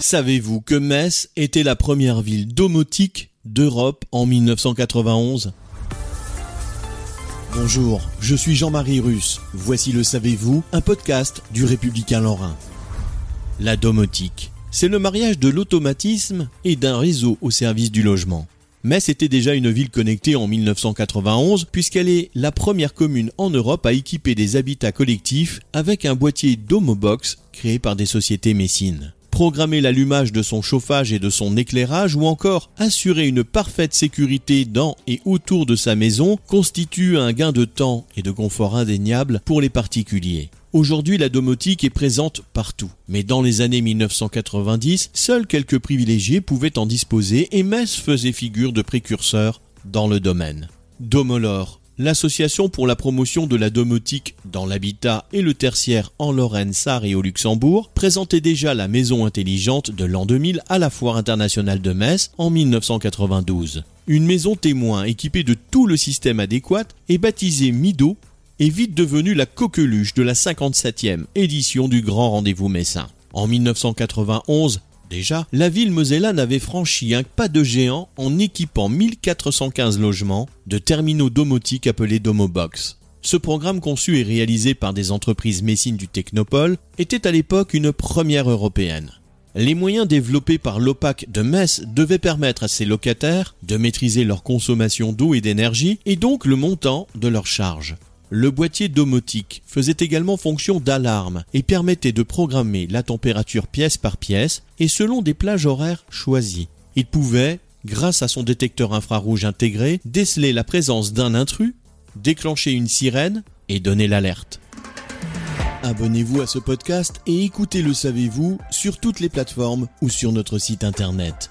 Savez-vous que Metz était la première ville domotique d'Europe en 1991 Bonjour, je suis Jean-Marie Russe. Voici le Savez-vous, un podcast du Républicain Lorrain. La domotique, c'est le mariage de l'automatisme et d'un réseau au service du logement. Metz était déjà une ville connectée en 1991 puisqu'elle est la première commune en Europe à équiper des habitats collectifs avec un boîtier Domobox créé par des sociétés messines programmer l'allumage de son chauffage et de son éclairage ou encore assurer une parfaite sécurité dans et autour de sa maison constitue un gain de temps et de confort indéniable pour les particuliers. Aujourd'hui, la domotique est présente partout. Mais dans les années 1990, seuls quelques privilégiés pouvaient en disposer et Metz faisait figure de précurseur dans le domaine. Domolor, l'Association pour la promotion de la domotique dans l'habitat et le tertiaire en Lorraine, Sarre et au Luxembourg présentait déjà la maison intelligente de l'an 2000 à la Foire internationale de Metz en 1992. Une maison témoin équipée de tout le système adéquat et baptisée Mido est vite devenue la coqueluche de la 57e édition du Grand Rendez-vous Messin. En 1991, Déjà, la ville mosellane avait franchi un pas de géant en équipant 1415 logements de terminaux domotiques appelés Domobox. Ce programme conçu et réalisé par des entreprises messines du Technopole était à l'époque une première européenne. Les moyens développés par l'OPAC de Metz devaient permettre à ses locataires de maîtriser leur consommation d'eau et d'énergie et donc le montant de leurs charges. Le boîtier domotique faisait également fonction d'alarme et permettait de programmer la température pièce par pièce et selon des plages horaires choisies. Il pouvait, grâce à son détecteur infrarouge intégré, déceler la présence d'un intrus, déclencher une sirène et donner l'alerte. Abonnez-vous à ce podcast et écoutez Le Savez-vous sur toutes les plateformes ou sur notre site internet.